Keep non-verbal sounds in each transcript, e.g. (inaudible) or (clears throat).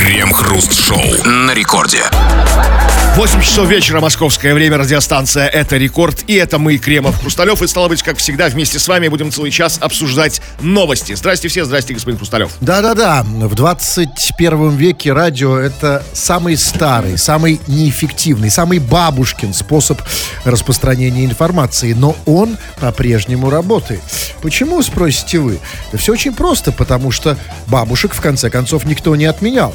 Крем-хруст-шоу на рекорде. 8 часов вечера, московское время, радиостанция «Это рекорд». И это мы, Кремов Хрусталев. И, стало быть, как всегда, вместе с вами будем целый час обсуждать новости. Здрасте все, здрасте, господин Хрусталев. Да-да-да, в 21 веке радио это самый старый, самый неэффективный, самый бабушкин способ распространения информации. Но он по-прежнему работает. Почему, спросите вы? Да все очень просто, потому что бабушек, в конце концов, никто не отменял.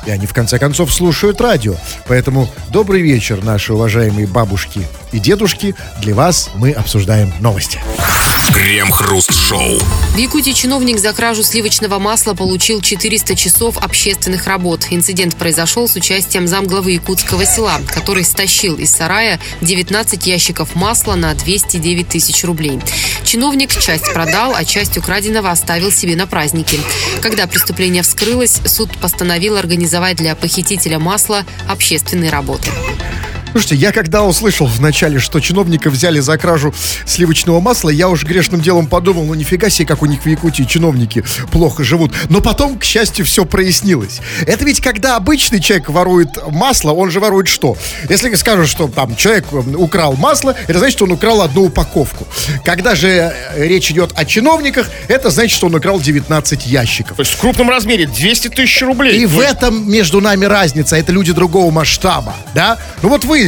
И они, в конце концов, слушают радио. Поэтому добрый вечер, наши уважаемые бабушки и дедушки. Для вас мы обсуждаем новости. Крем-хруст-шоу. В Якутии чиновник за кражу сливочного масла получил 400 часов общественных работ. Инцидент произошел с участием замглавы якутского села, который стащил из сарая 19 ящиков масла на 209 тысяч рублей. Чиновник часть продал, а часть украденного оставил себе на праздники. Когда преступление вскрылось, суд постановил организовать для похитителя масла общественные работы. Слушайте, я когда услышал вначале, что чиновника взяли за кражу сливочного масла, я уж грешным делом подумал, ну нифига себе, как у них в Якутии чиновники плохо живут. Но потом, к счастью, все прояснилось. Это ведь когда обычный человек ворует масло, он же ворует что? Если скажут, что там человек украл масло, это значит, что он украл одну упаковку. Когда же э, речь идет о чиновниках, это значит, что он украл 19 ящиков. То есть в крупном размере 200 тысяч рублей. И в этом между нами разница. Это люди другого масштаба, да? Ну вот вы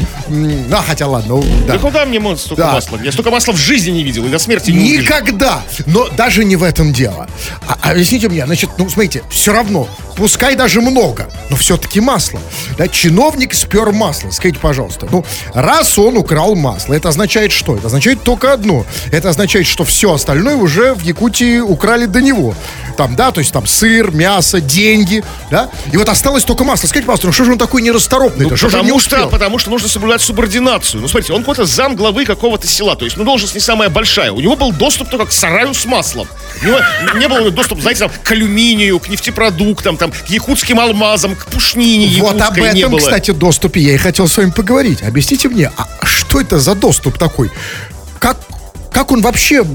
а, хотя ладно. Да, да куда мне столько да. масла? Я столько масла в жизни не видел и до смерти не Никогда. Увижу. Но даже не в этом дело. А, объясните мне, значит, ну, смотрите, все равно, пускай даже много, но все-таки масло. Да, чиновник спер масло. Скажите, пожалуйста, ну, раз он украл масло, это означает что? Это означает только одно. Это означает, что все остальное уже в Якутии украли до него. Там, да, то есть там сыр, мясо, деньги, да? И вот осталось только масло. Скажите, пожалуйста, ну что же он такой нерасторопный? Ну, что же не успел? Что, потому что нужно нужно соблюдать субординацию. Ну, смотрите, он какой-то зам главы какого-то села, то есть, ну, должность не самая большая. У него был доступ только к сараю с маслом. У него не было доступа, знаете, там, к алюминию, к нефтепродуктам, там, к якутским алмазам, к пушнине Вот об этом, кстати, доступе я и хотел с вами поговорить. Объясните мне, а что это за доступ такой? Как, как он вообще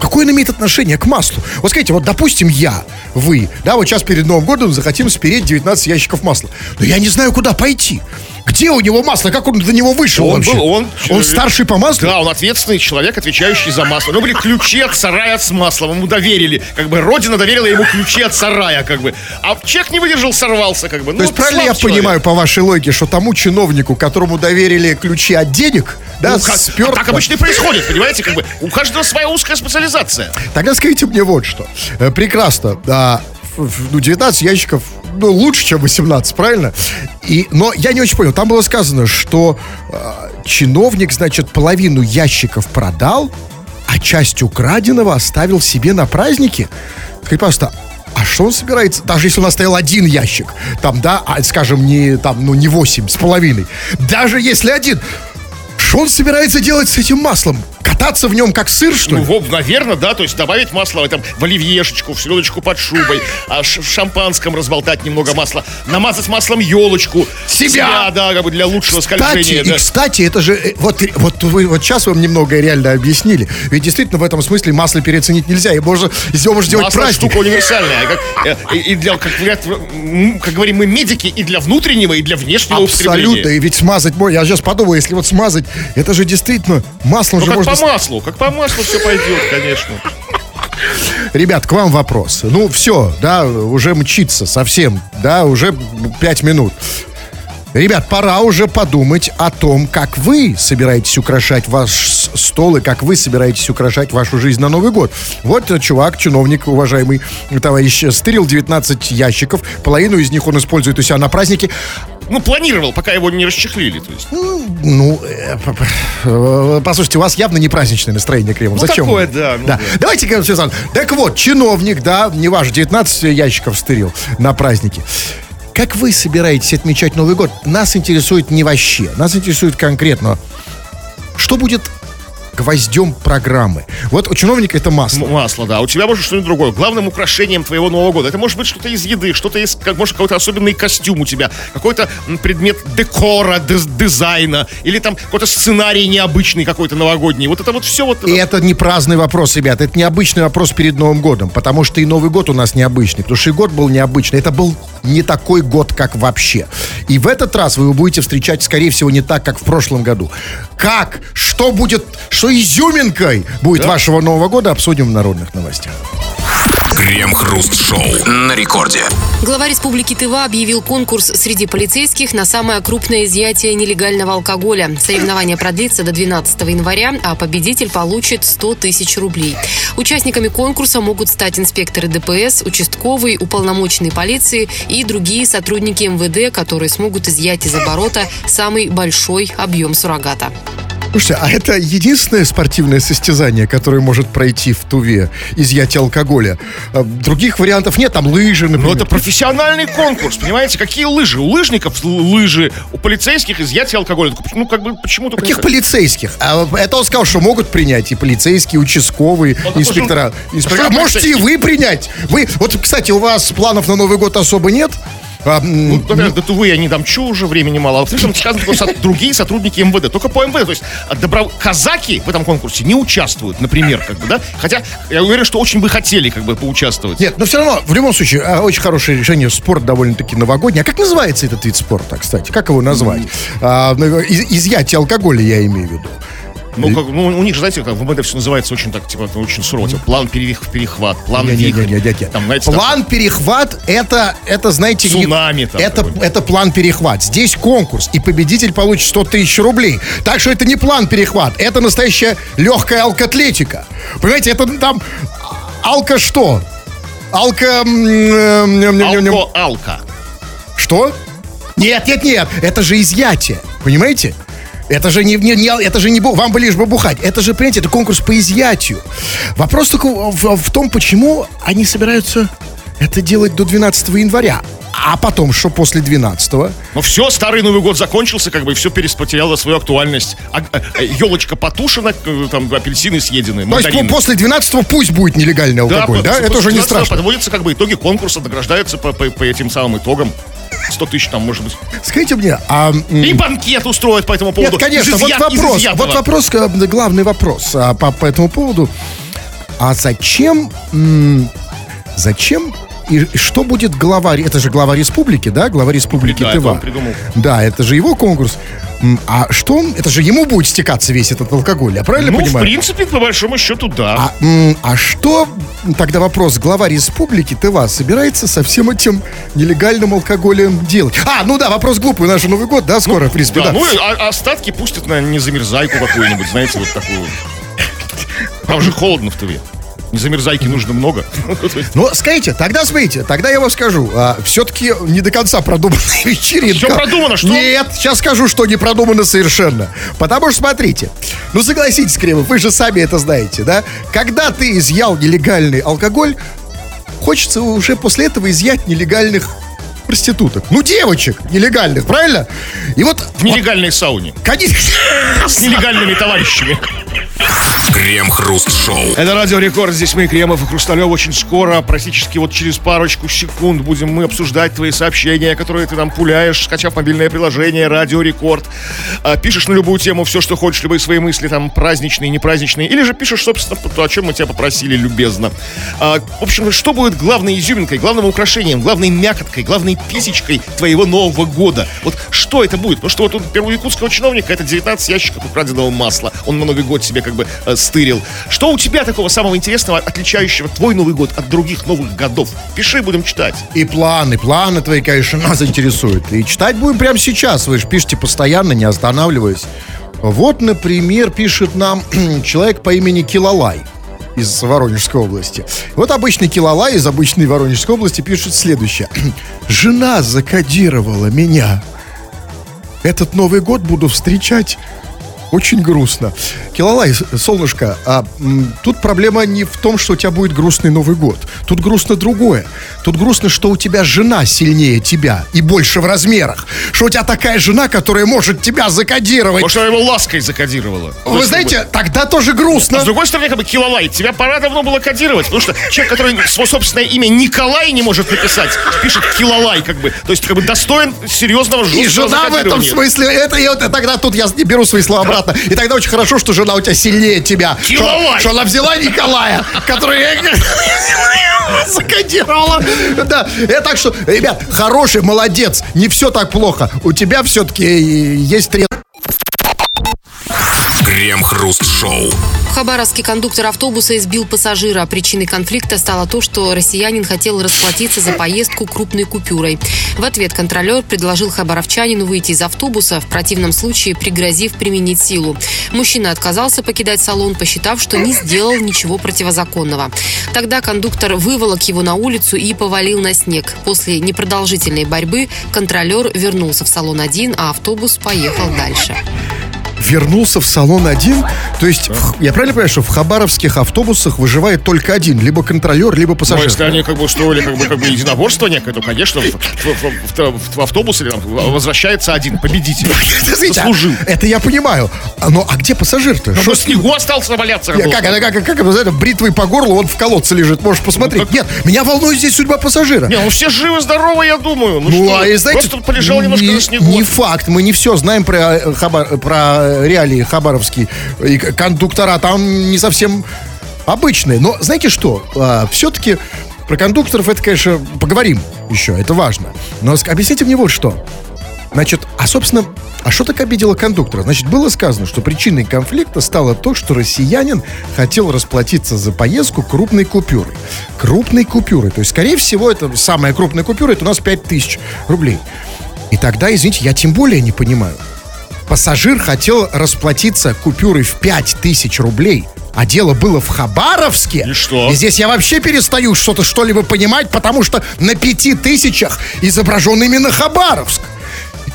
Какое он имеет отношение к маслу? Вот скажите, вот допустим я, вы, да, вот сейчас перед Новым годом захотим спереть 19 ящиков масла. Но я не знаю, куда пойти. Где у него масло? Как он до него вышел он вообще? Был, он, он старший по маслу? Да, он ответственный человек, отвечающий за масло. Ну, были ключи от сарая с маслом. Ему доверили. Как бы Родина доверила ему ключи от сарая, как бы. А чек не выдержал, сорвался, как бы. Ну, То есть правильно я человек. понимаю по вашей логике, что тому чиновнику, которому доверили ключи от денег, да, ну, спер... а так обычно и происходит, понимаете? Как бы у каждого своя узкая специализация. Тогда скажите мне вот что. Э, прекрасно. Да, ну, 19 ящиков ну, лучше, чем 18, правильно? И, но я не очень понял. Там было сказано, что э, чиновник, значит, половину ящиков продал, а часть украденного оставил себе на праздники. Скажи, пожалуйста, а что он собирается, даже если он оставил один ящик, там, да, а, скажем, не, там, ну, не 8 с половиной, даже если один, что он собирается делать с этим маслом? Кататься в нем как сыр, что ли? Ну, наверное, да, то есть добавить масло там, в оливьешечку, в селедочку под шубой, а в шампанском разболтать немного масла, намазать маслом елочку. Себя! себя да, как бы для лучшего кстати, скольжения. И, да. кстати, это же, э, вот, вот, вы, вот сейчас вам немного реально объяснили. Ведь действительно в этом смысле масло переоценить нельзя. И можно, из него можно сделать масло праздник. штука универсальная. Как, э, и, для, как, как говорим мы, медики, и для внутреннего, и для внешнего Абсолютно, и ведь смазать, я сейчас подумал, если вот смазать, это же действительно масло ну, же можно маслу. Как по маслу все пойдет, конечно. Ребят, к вам вопрос. Ну, все, да, уже мчится совсем, да, уже пять минут. Ребят, пора уже подумать о том, как вы собираетесь украшать ваш стол и как вы собираетесь украшать вашу жизнь на Новый год. Вот чувак, чиновник, уважаемый товарищ, стырил 19 ящиков, половину из них он использует у себя на празднике. Ну, планировал, пока его не расчехлили, то есть. Ну, э, э, послушайте, у вас явно не праздничное настроение, Кремов. Ну, Зачем? такое, да. Ну, да. да. Давайте, Александр, так вот, чиновник, да, не ваш, 19 ящиков стырил на празднике. Как вы собираетесь отмечать Новый год? Нас интересует не вообще. Нас интересует конкретно, что будет гвоздем программы. Вот у чиновника это масло. Масло, да. У тебя может что-нибудь другое. Главным украшением твоего Нового года. Это может быть что-то из еды, что-то из, как, может, какой-то особенный костюм у тебя, какой-то предмет декора, дез- дизайна, или там какой-то сценарий необычный какой-то новогодний. Вот это вот все вот... И это не праздный вопрос, ребята. Это необычный вопрос перед Новым годом. Потому что и Новый год у нас необычный. Потому что и год был необычный. Это был не такой год, как вообще. И в этот раз вы его будете встречать, скорее всего, не так, как в прошлом году. Как? Что будет? Что изюминкой будет вашего Нового года? Обсудим в народных новостях. Крем-хруст-шоу на рекорде. Глава Республики Тыва объявил конкурс среди полицейских на самое крупное изъятие нелегального алкоголя. Соревнование продлится до 12 января, а победитель получит 100 тысяч рублей. Участниками конкурса могут стать инспекторы ДПС, участковый, уполномоченный полиции и другие сотрудники МВД, которые смогут изъять из оборота самый большой объем суррогата. Слушайте, а это единственное спортивное состязание, которое может пройти в Туве, изъятие алкоголя? А Других вариантов нет, там лыжи, например. Ну, это профессиональный конкурс, понимаете? Какие лыжи? У лыжников лыжи, у полицейских изъятие алкоголя. Ну, как бы, почему только... Каких полицейских? А это он сказал, что могут принять и полицейские, и участковые, такой инспектора. инспектора. А можете и вы принять. Вы, вот, кстати, у вас планов на Новый год особо нет? А, Ну, во-первых, до Тувы я не дамчу уже, времени мало. А там сказано, что со- другие сотрудники МВД. Только по МВД. То есть а, добро- казаки в этом конкурсе не участвуют, например, как бы, да? Хотя я уверен, что очень бы хотели как бы поучаствовать. Нет, но все равно, в любом случае, а, очень хорошее решение. Спорт довольно-таки новогодний. А как называется этот вид спорта, кстати? Как его назвать? А, ну, из- изъятие алкоголя, я имею в виду. Ну, как, ну, у них же, знаете, как в МВД все называется очень так, типа, ну, очень сурово. Типа, план перех- перехват, план вихрь. Не-не-не-не-не. Там, знаете, там- План перехват это, это знаете, не- Цунами там это, это план перехват. Здесь конкурс, и победитель получит 100 тысяч рублей. Так что это не план перехват, это настоящая легкая алкоатлетика. Понимаете, это там алка что? Алка... м, э, ням, ням, ням, ням. Алко-алка. Что? Нет, нет, нет, это же изъятие, понимаете? Это же не, не, не- это же не вам бы лишь бы бухать. Это же, понимаете, это конкурс по изъятию. Вопрос только в, в том, почему они собираются это делать до 12 января. А потом, что после 12 Ну все, старый Новый год закончился, как бы, и все потеряло свою актуальность. А, елочка потушена, э, там апельсины съедены, То есть мандарины. после 12 пусть будет нелегальный алкоголь, да? Это уже не 12 страшно. Подводятся как бы итоги конкурса, награждаются по, по- по этим самым итогам. 100 тысяч там, может быть. Скажите мне, а... И банкет устроят по этому поводу. Нет, конечно, вот вопрос, вот вопрос, э, главный вопрос а, по, по этому поводу. А зачем, зачем и, что будет глава, это же глава республики, да, глава республики Да, Тыва. Да, это же его конкурс. А что он, это же ему будет стекаться весь этот алкоголь, я правильно Ну, в понимаю? принципе, по большому счету, да. А, а что, тогда вопрос, глава республики Тыва собирается со всем этим нелегальным алкоголем делать? А, ну да, вопрос глупый, у нас же Новый год, да, скоро, в принципе, да, да. ну, и а- остатки пустят на незамерзайку какую-нибудь, знаете, вот такую. Там же холодно в Тыве. Незамерзайки нужно много. (laughs) Есть, Ну, скажите, тогда смотрите, тогда я вам скажу, все-таки не до конца продуманная (laughs) вечеринка. Всё продумано, что? Нет, сейчас скажу, что не продумано совершенно. Потому что, смотрите, ну согласитесь, Кремов, вы же сами это знаете, да? Когда ты изъял нелегальный алкоголь, хочется уже после этого изъять нелегальных проституток. Ну, девочек нелегальных, правильно? И вот... В нелегальной сауне. Конечно. С нелегальными товарищами. Крем-хруст-шоу. Это Радио Рекорд. Здесь мы, Кремов и Хрусталев. Очень скоро, практически вот через парочку секунд, будем мы обсуждать твои сообщения, которые ты нам пуляешь, скачав мобильное приложение Радио Рекорд. А, Пишешь на любую тему все, что хочешь, любые свои мысли, там, праздничные, непраздничные. Или же пишешь, собственно, то, о чем мы тебя попросили любезно. А, В общем, что будет главной изюминкой, главным украшением, главной мякоткой, главной писечкой твоего Нового года? Вот что это будет? Потому что вот у первого якутского чиновника это 19 ящиков украденного масла. Он на Новый год себе как бы э, стырил. Что у тебя такого самого интересного, отличающего твой Новый год от других новых годов? Пиши, будем читать. И планы, планы твои, конечно, нас интересуют. И читать будем прямо сейчас. Вы же пишете постоянно, не останавливаясь. Вот, например, пишет нам (clears throat) человек по имени Килалай из Воронежской области. Вот обычный Килалай из обычной Воронежской области пишет следующее. (clears throat) Жена закодировала меня. Этот Новый год буду встречать очень грустно. Килолай, солнышко, а м, тут проблема не в том, что у тебя будет грустный Новый год. Тут грустно другое. Тут грустно, что у тебя жена сильнее тебя и больше в размерах. Что у тебя такая жена, которая может тебя закодировать. Может, она его лаской закодировала. Вы знаете, тогда тоже А грустно. с другой стороны, как бы Килолайт, тебя пора давно было кодировать, потому что человек, который свое собственное имя Николай не может написать, пишет Килолай, как бы. То есть, как бы достоин серьезного И жесткого жена в этом смысле, это, и вот тогда тут я не беру свои слова обратно. И тогда очень хорошо, что жена у тебя сильнее тебя. Что, что она взяла Николая, который (laughs) закодировала. Да, э, так что, ребят, хороший, молодец, не все так плохо. У тебя все-таки есть три... Крем-хруст-шоу. В Хабаровске кондуктор автобуса избил пассажира. Причиной конфликта стало то, что россиянин хотел расплатиться за поездку крупной купюрой. В ответ контролер предложил хабаровчанину выйти из автобуса, в противном случае пригрозив применить силу. Мужчина отказался покидать салон, посчитав, что не сделал ничего противозаконного. Тогда кондуктор выволок его на улицу и повалил на снег. После непродолжительной борьбы контролер вернулся в салон один, а автобус поехал дальше. Вернулся в салон один. То есть, в- я правильно понимаю, что в хабаровских автобусах выживает только один. Либо контролер, либо Ну, пассажир. если они как бы устроили как бы, как бы единоборство некое, то, конечно, в, в- в- в- автобус или там возвращается один победитель. (laughs) Смотрите, Заслужил. Это я понимаю. А, Ну, а где пассажир-то? Но Что в снегу остался валяться. Я, как, это, как, как, это, знаете, бритвой по горлу, он в колодце лежит, можешь посмотреть. Ну, как- Нет, меня волнует здесь судьба пассажира. Не, ну все живы-здоровы, я думаю. Ну, Ну, что, а и знаете, просто полежал немножко не, на снегу. не факт, мы не все знаем про, э, Хабар- про реалии хабаровские. И к- кондуктора там не совсем обычные. Но знаете что, все-таки про кондукторов это, конечно, поговорим еще, это важно. Но объясните мне вот что. Значит, а, собственно, а что так обидело кондуктора? Значит, было сказано, что причиной конфликта стало то, что россиянин хотел расплатиться за поездку крупной купюрой. Крупной купюрой. То есть, скорее всего, это самая крупная купюра, это у нас 5000 рублей. И тогда, извините, я тем более не понимаю. Пассажир хотел расплатиться купюрой в 5000 рублей, а дело было в Хабаровске. И что? И здесь я вообще перестаю что-то что-либо понимать, потому что на пяти тысячах изображен именно Хабаровск.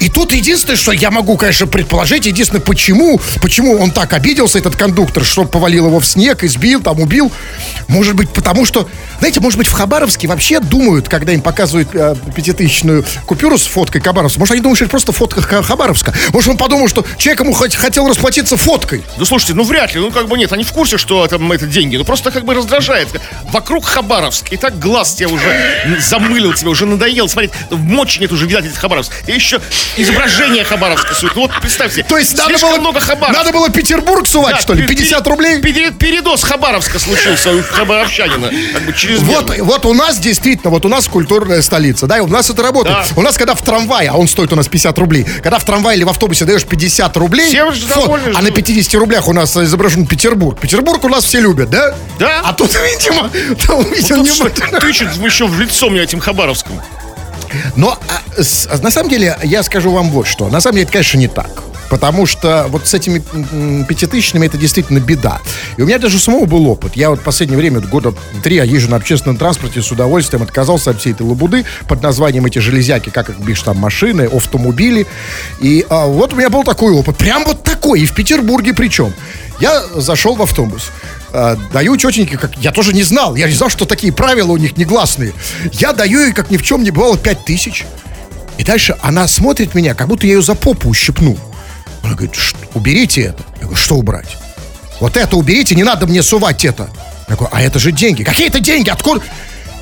И тут единственное, что я могу, конечно, предположить, единственное, почему, почему он так обиделся, этот кондуктор, что повалил его в снег, избил, там, убил. Может быть, потому что, знаете, может быть, в Хабаровске вообще думают, когда им показывают э, пятитысячную купюру с фоткой Хабаровска, может, они думают, что это просто фотка Ха- Хабаровска. Может, он подумал, что человек ему хот- хотел расплатиться фоткой. Ну, слушайте, ну вряд ли, ну как бы нет, они в курсе, что там это деньги, ну просто как бы раздражает. Вокруг Хабаровск, и так глаз тебе уже замылил, тебе уже надоел смотреть, в мочи нет уже видать этот Хабаровск. И еще изображение Хабаровска сует. Ну вот представьте, То есть надо было, много Хабаровска. надо было Петербург сувать, Да, что ли? пер- 50 пере- рублей? пере- передоз Хабаровска случился у Хабаровчанина. Как бы Вот, вот у нас действительно, вот у нас культурная столица, да, и у нас это работает. Да. У нас, когда в трамвае, а он стоит у нас 50 рублей, когда в трамвае или в автобусе даешь 50 рублей, Все же фо- довольны а на 50 рублях у нас изображен Петербург. Петербург у нас все любят, да? Да. А тут, (laughs) видимо, там, видимо, Тут не тычет еще в лицо мне этим Хабаровским. Но а, с- а, на самом деле я скажу вам вот что. На самом деле это, конечно, не так. Потому что вот с этими пятитысячными это действительно беда. И у меня даже самого был опыт. Я вот в последнее время, года три, я езжу на общественном транспорте с удовольствием, отказался от всей этой лабуды под названием эти железяки, как их бишь там, машины, автомобили. И а, вот у меня был такой опыт. Прям вот такой. И в Петербурге причем. Я зашел в автобус. А, даю тетеньке, как я тоже не знал, я не знал, что такие правила у них негласные. Я даю ей, как ни в чем не бывало, пять тысяч. И дальше она смотрит меня, как будто я ее за попу ущипнул. Она говорит, «Ш- уберите это. Я говорю, что убрать? Вот это уберите, не надо мне сувать это. Я говорю, а это же деньги. Какие это деньги? Откуда?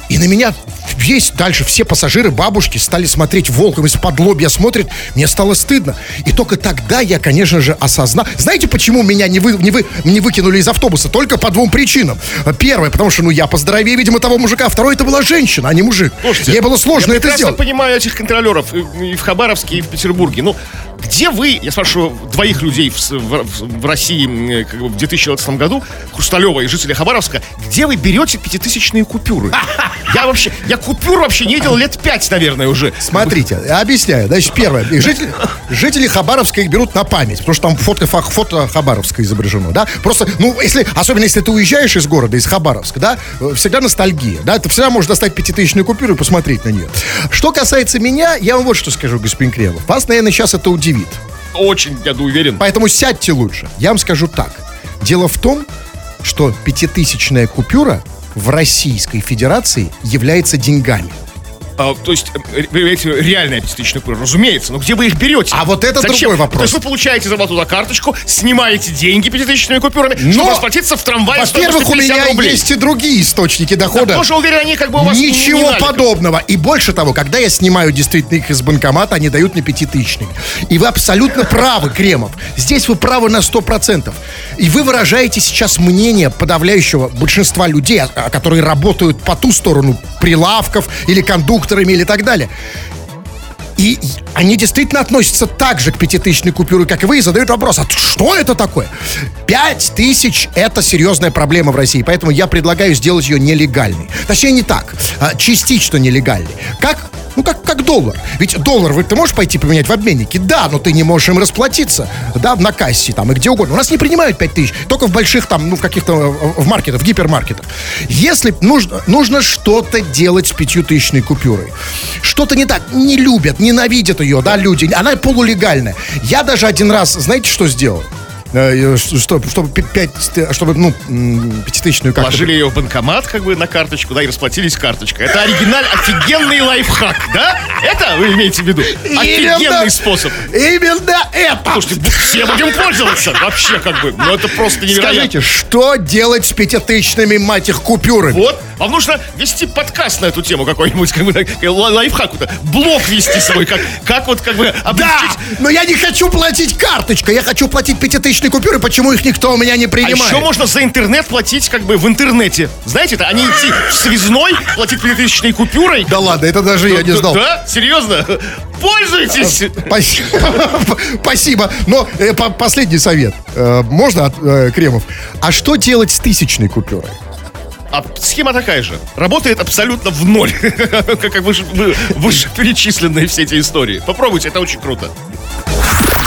И на меня весь дальше все пассажиры, бабушки стали смотреть волком из-под лобья смотрят. Мне стало стыдно. И только тогда я, конечно же, осознал. Знаете, почему меня не, вы, не, вы, не выкинули из автобуса? Только по двум причинам. Первое, потому что, ну, я поздоровее, видимо, того мужика. Второе, это была женщина, а не мужик. Слушайте, Ей было сложно я это сделать. понимаю этих контролеров и, в Хабаровске, и в Петербурге. Ну, где вы, я спрашиваю двоих людей в, в- в- России э, как бы в 2020 году, Хрусталева и жители Хабаровска, где вы берете пятитысячные купюры? (laughs) Я вообще, я купюр вообще не видел лет пять, наверное, уже. Смотрите, объясняю. Значит, первое. Жители, жители Хабаровска их берут на память, потому что там фото, фото Хабаровска изображено, да? Просто, ну, если, особенно если ты уезжаешь из города, из Хабаровска, да, всегда ностальгия, да? Ты всегда можешь достать пятитысячную купюру и посмотреть на нее. Что касается меня, я вам вот что скажу, господин Кремов. Вас, наверное, сейчас это удивит. Очень, я уверен. Поэтому сядьте лучше. Я вам скажу так. Дело в том, что пятитысячная купюра в Российской Федерации является деньгами. А, то есть, реальная пятитысячная купюра, разумеется. Но где вы их берете? А вот это другой вопрос. То есть вы получаете зарплату на карточку, снимаете деньги пятитысячными купюрами, Но, чтобы расплатиться в трамвае Во-первых, у стоимостью 50 меня рублей. есть и другие источники Да, дохода. тоже уверен, они как бы у вас Ничего не наликом. подобного. И больше того, когда я снимаю действительно их из банкомата, они дают мне пятитысячными. И вы абсолютно правы, Кремов. Здесь вы правы на 100%. И вы выражаете сейчас мнение подавляющего большинства людей, которые работают по ту сторону прилавков или кондукторами или так далее. И и они действительно относятся так же к пятитысячной купюре, как и вы, и задают вопрос, а что это такое? Пять тысяч – это серьезная проблема в России, поэтому я предлагаю сделать ее нелегальной. Точнее, не так, а частично нелегальной. Как ну, как, как доллар. Ведь доллар вы, ты можешь пойти поменять в обменнике? Да, но ты не можешь им расплатиться. Да, на кассе там и где угодно. У нас не принимают 5 тысяч. Только в больших там, ну, в каких-то, э, в маркетах, в гипермаркетах. Если нужно, нужно что-то делать с пятитысячной купюрой. Что-то не так. Не любят, ненавидят ее, да, люди. Она полулегальная. Я даже один раз, знаете, что сделал? Э, Что, чтобы, пи- пять, чтобы, ну, пятитысячную как Положили ее в банкомат, как бы, на карточку, да, и расплатились карточкой. Это оригиналь, офигенный лайфхак, да? Это вы имеете в виду? Офигенный Именно- способ. Именно это! Слушайте, все будем пользоваться. Вообще, как бы, ну это просто невероятно. Скажите, что делать с пятитысячными, мать их, купюрами? Вот, вам нужно вести подкаст на эту тему какой-нибудь, как бы, лайфхак, вот, блог вести свой, как, как вот, как бы, Да, облегчить. но я не хочу платить карточкой, я хочу платить пятитысячные купюры, почему их никто у меня не А принимает? еще можно за интернет платить как бы в интернете. Знаете, это они идти в связной, платить пятитысячной купюрой. Да ладно, это даже я не знал. Да? Серьезно? (laughs) Пользуйтесь! Спасибо. (laughs) Спасибо. Но э, по- последний совет. Э, можно от э, Кремов? А что делать с тысячной купюрой? А схема такая же. Работает абсолютно в ноль. (laughs) Как выше, вы- вышеперечисленные все эти истории. Попробуйте, это очень круто.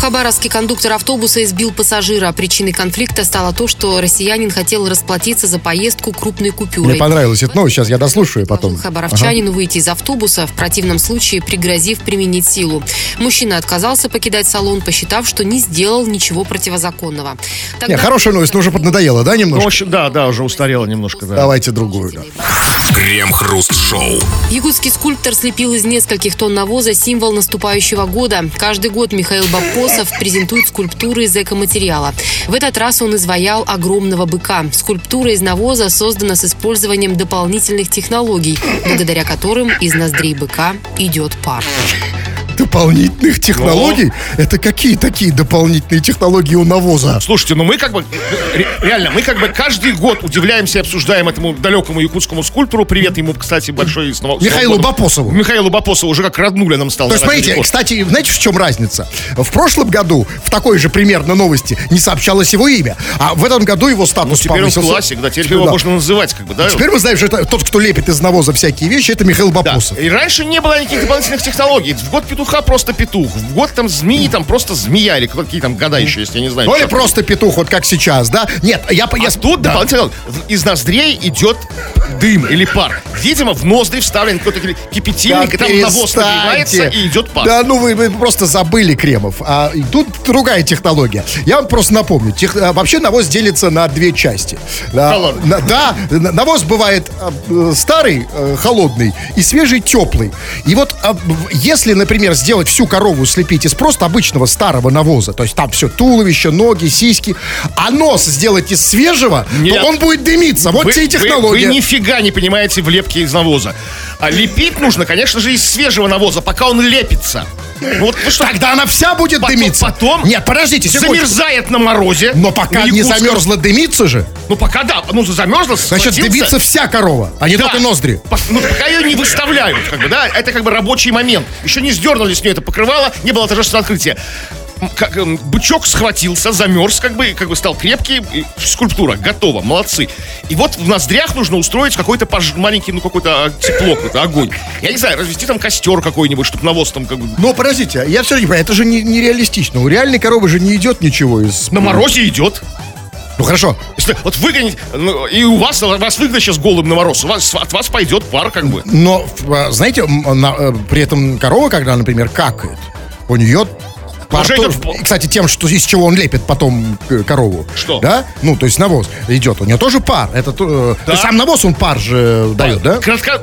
Хабаровске кондуктор автобуса избил пассажира. Причиной конфликта стало то, что россиянин хотел расплатиться за поездку крупной купюрой. Мне понравилось это новость, сейчас я дослушаю потом. Хабаровчанину выйти из автобуса, в противном случае пригрозив применить силу. Мужчина отказался покидать салон, посчитав, что не сделал ничего противозаконного. Не, Тогда- хорошая новость, но уже поднадоело, да, Ну, немножко? общем, да, да, уже устарело немножко, да. Давайте другую. да. Крем-хруст-шоу. Якутский скульптор слепил из нескольких тонн навоза символ наступающего года. Каждый год Михаил Бабкосов презентует скульптуры из экоматериала. В этот раз он изваял огромного быка. Скульптура из навоза создана с использованием дополнительных технологий, благодаря которым из ноздрей быка идет пар. Дополнительных технологий? Это какие такие дополнительные технологии у навоза? Слушайте, ну мы как бы, ре- реально, мы как бы каждый год удивляемся и обсуждаем этому далекому якутскому скульптору. Привет ему, кстати, большой. снова- Михаилу снова- Бапосову. Михаилу Бапосову уже как роднуля нам стал. То есть, смотрите, Рекорд. кстати, знаете, в чем разница? В прошлом году в такой же примерно новости не сообщалось его имя, а в этом году его статус Ну, теперь он повысился. классик, да, теперь его да. можно называть, как бы, да? Теперь мы знаем, что это тот, кто лепит из навоза всякие вещи, это Михаил Да. Бапусов. И раньше не было никаких дополнительных технологий. В год петуха просто петух. В год там змеи, там просто змея. Или какие там года еще, если я не знаю. Ну или просто петух, вот как сейчас, да? Нет, я... я А тут да. дополнительно из ноздрей идет дым или пар. Видимо, в ноздри вставлен какой-то ки- кипятильник, и там навоз нагревается, и идет пар. Да, ну вы, вы просто забыли Кремов. А тут другая технология. Я вам просто напомню. Тех- а, вообще навоз делится на две части. Да, Да ладно? на- да, на- навоз бывает а, э, старый, э, холодный, и свежий, теплый. И вот а, если, например, сделать всю корову, слепить из просто обычного старого навоза, то есть там все туловище, ноги, сиськи, а нос сделать из свежего, Нет. то он будет дымиться. Вот Вы, тебе и вы- технология. вы нифига не понимаете в лепке из навоза. А лепить нужно, конечно же, из свежего навоза, пока он лепится. Ну вот что, Тогда она вся будет Потом- дымиться. потом Нет, подождите, секундочку. замерзает на морозе. Но пока не замерзла дымиться же, Ну пока да, ну замерзла, значит схватился. дымится вся корова, а не Да. только ноздри. По- Ну, пока ее не выставляют, как бы, да, это как бы рабочий момент. Еще не сдернули с нее это покрывало, не было торжественного открытия. Как, эм, бычок схватился, замерз, как бы, как бы стал крепкий, скульптура готова, молодцы. И вот в ноздрях нужно устроить какой-то пож- маленький, ну, какой-то а, тепло, какой-то огонь. Я не знаю, развести там костер какой-нибудь, чтобы навоз там как бы... Но подождите, я все не понимаю, это же не- нереалистично. У реальной коровы же не идет ничего из... На морозе идет. Ну хорошо. Если вот выгонить, ну, и у вас, вас выгнать сейчас голым на мороз, у вас, от вас пойдет пар как бы. Но, а, знаете, на- э, при этом корова, когда, например, какает, у нее Уже идет Кстати, тем, что из чего он лепит потом э, корову. Что? Да? Ну, то есть навоз идет. У нее тоже пар. Это то- э, Да. сам навоз он пар же дает, да? Кратко-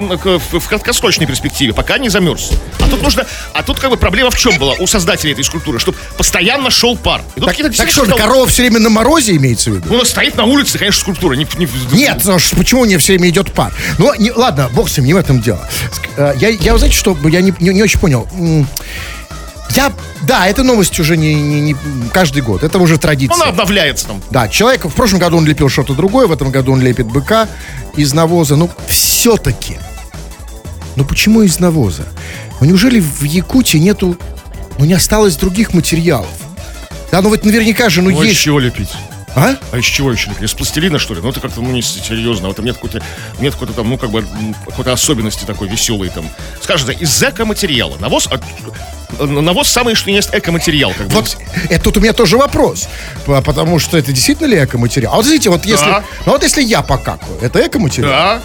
в, краткосрочной перспективе, пока не замерз. А тут нужно, а тут как бы проблема в чем была у создателей этой скульптуры, чтобы постоянно шел пар. И Так, так что, действительно- корова все время на морозе имеется в виду? Ну, она стоит на улице, конечно, скульптура. Не, не Нет, ну, почему не все время идет пар? Ну, не, ладно, бог с ним, не в этом дело. Э, Я, я знаете, что я не, не, не очень понял. Я, да, эта новость уже не, не- не каждый год. Это уже традиция. Она обновляется там. Да, человек, в прошлом году он лепил что-то другое, в этом году он лепит быка из навоза. Ну, все-таки. Ну, почему из навоза? Ну, неужели в Якутии нету, ну, не осталось других материалов? Да, ну, вот наверняка же, ну, Ну, из есть... чего лепить? А? А из чего еще? Из пластилина, что ли? Ну, это как-то, ну, не серьезно. В этом нет какой-то, нет какой-то там, ну, как бы, какой-то особенности такой веселой там. Скажем, из эко-материала. Навоз, от- э, навоз самый, что есть эко-материал. Как бы. Вот это тут у меня тоже вопрос. Потому что это действительно ли экоматериал? А вот смотрите, вот если... Да. Ну вот если я покакаю, это экоматериал? Да,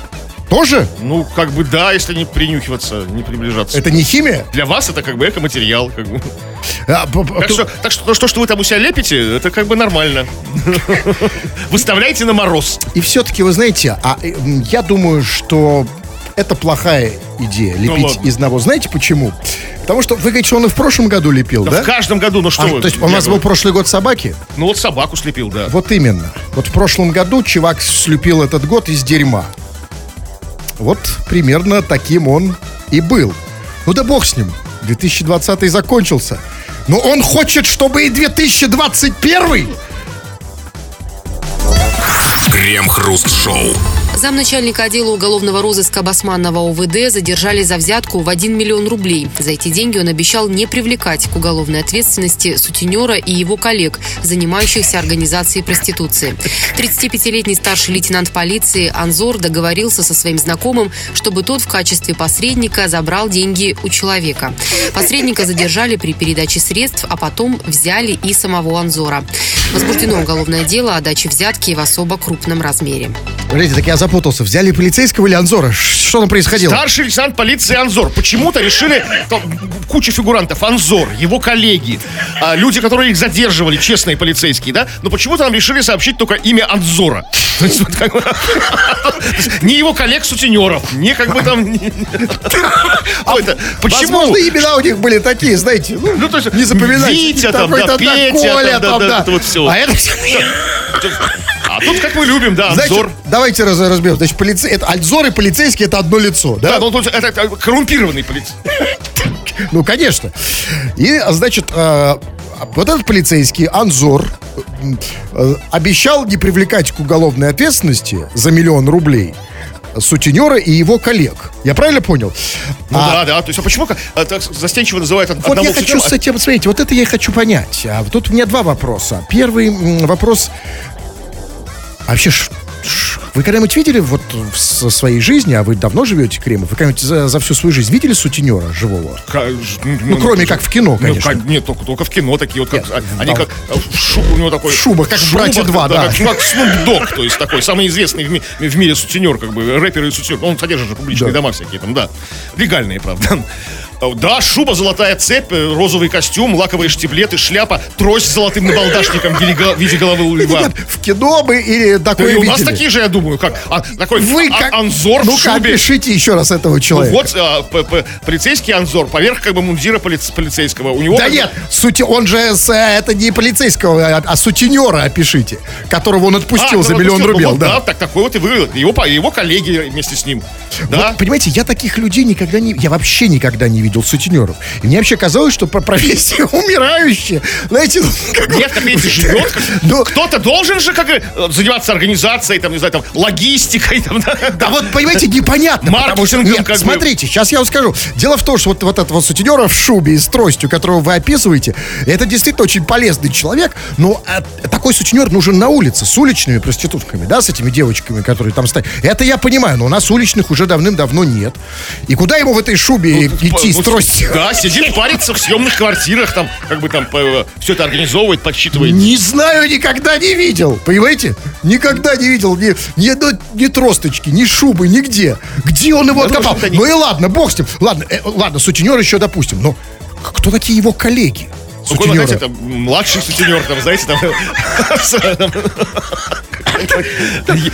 Тоже? ну, как бы да, если не принюхиваться, не приближаться. Это не химия? Для вас это как бы эко-материал. Как бы. А, Так, что, так что, то, что вы там у себя лепите, это как бы нормально. (laughs) Выставляйте на мороз. И все-таки, вы знаете, а, э, я думаю, что это плохая идея, лепить ладно. из навоза. Знаете почему? Потому что вы говорите, что он и в прошлом году лепил, да? В каждом году, ну что А, вы. то есть у нас был говорю. прошлый год собаки? Ну вот собаку слепил, да. Вот именно. Вот в прошлом году чувак слепил этот год из дерьма. Вот примерно таким он и был. Ну да бог с ним. 2020 закончился. Но он хочет, чтобы и 2021 Крем-хруст-шоу. Замначальника отдела уголовного розыска Басманного ОВД задержали за взятку в 1 миллион рублей. За эти деньги он обещал не привлекать к уголовной ответственности сутенера и его коллег, занимающихся организацией проституции. 35-летний старший лейтенант полиции Анзор договорился со своим знакомым, чтобы тот в качестве посредника забрал деньги у человека. Посредника задержали при передаче средств, а потом взяли и самого Анзора. Возбуждено уголовное дело о даче взятки в особо крупном размере. Подождите, так я запутался. Взяли полицейского или Анзора? Что там происходило? Старший лейтенант полиции Анзор. Почему-то решили, куча фигурантов, Анзор, его коллеги, а, люди, которые их задерживали, честные полицейские, да, но почему-то нам решили сообщить только имя Анзора. (laughs) То есть, вот как бы, ни его коллег-сутенеров, ни как бы там... это? (laughs) Почему? Имена у них были такие, знаете, ну, Ну, то есть, не запоминать. Витя там, да, Петя там, да, вот всё. А это... А тут, как мы любим, да, Знаете, Анзор. давайте раз, разберем. Значит, полице... это, Альзор и полицейский это одно лицо, да? Да, ну, то есть это, это коррумпированный полицейский. Ну, конечно. И, значит, э, вот этот полицейский, Анзор, э, обещал не привлекать к уголовной ответственности за миллион рублей сутенера и его коллег. Я правильно понял? Ну А, да, да. То есть, а почему а, так застенчиво называют од- Вот я хочу сутенера? с этим, смотрите, вот это я и хочу понять. А тут у меня два вопроса. Первый м, вопрос. А вообще, ш- ш- вы когда-нибудь видели вот в своей жизни, а вы давно живете, Кремов, вы когда-нибудь за, за всю свою жизнь видели сутенера живого? Ка- Ну, кроме как в кино, конечно. Ну, ка- нет, только, только в кино такие вот, как, Нет, а- они да. как э, в шу- у него такой... В шубах, как в «Братья два», да. Как, как Dogg, то есть такой самый известный в, ми- в мире сутенер, как бы рэпер и сутенер. Он содержит же публичные Да. дома всякие там, да. Легальные, правда. Да, шуба, золотая цепь, э, розовый костюм, лаковые штиблеты, шляпа, трость с золотым набалдашником в виде головы у льва. Нет, в кино бы или Да такое и у нас такие же, я думаю, как а, такой Вы а- как... Анзор ну в шубе. опишите еще раз этого Ну человека. вот а, п- п- полицейский Анзор поверх как бы мундира полиц- полицейского. У него Да как нет, сути, он же с, э, это не полицейского, а, а сутенера опишите, которого он отпустил А, за ну, миллион ну, рублей. вот, да. так такой вот и выглядит. Его, его коллеги вместе с ним. Да? Вот, понимаете, я таких людей никогда не... Я вообще никогда не видел сутенеров. И мне вообще казалось, что про профессия (laughs) умирающая. Знаете, ну, как Нет, как видите, живет. как- (laughs) Ну, Кто-то должен же как, э, заниматься организацией, там, не знаю, там, логистикой. Там, да. Да вот, понимаете, непонятно. потому что- Маркетингом Нет, как бы. смотрите, сейчас я вам скажу. Дело в том, что вот, вот этого сутенера в шубе и с тростью, которого вы описываете, это действительно очень полезный человек, но а, такой сутенер нужен на улице с уличными проститутками, да, с этими девочками, которые там стоят. Это я понимаю, но у нас уличных уже давным-давно нет. И куда ему в этой шубе Ну, идти ну, с с тростью. Да, сидит, парится в съемных квартирах, там, как бы там все это организовывает, подсчитывает. Не знаю, никогда не видел. Понимаете? Никогда не видел ни, ни, одной- ни тросточки, ни шубы, нигде. Где он его Да, откопал? Ну и ладно, бог с ним. Ладно, э, ладно, сутенер еще допустим. Но кто такие его коллеги? Сутенеры. знаете, там, младший сутенер, там, знаете, там... (laughs)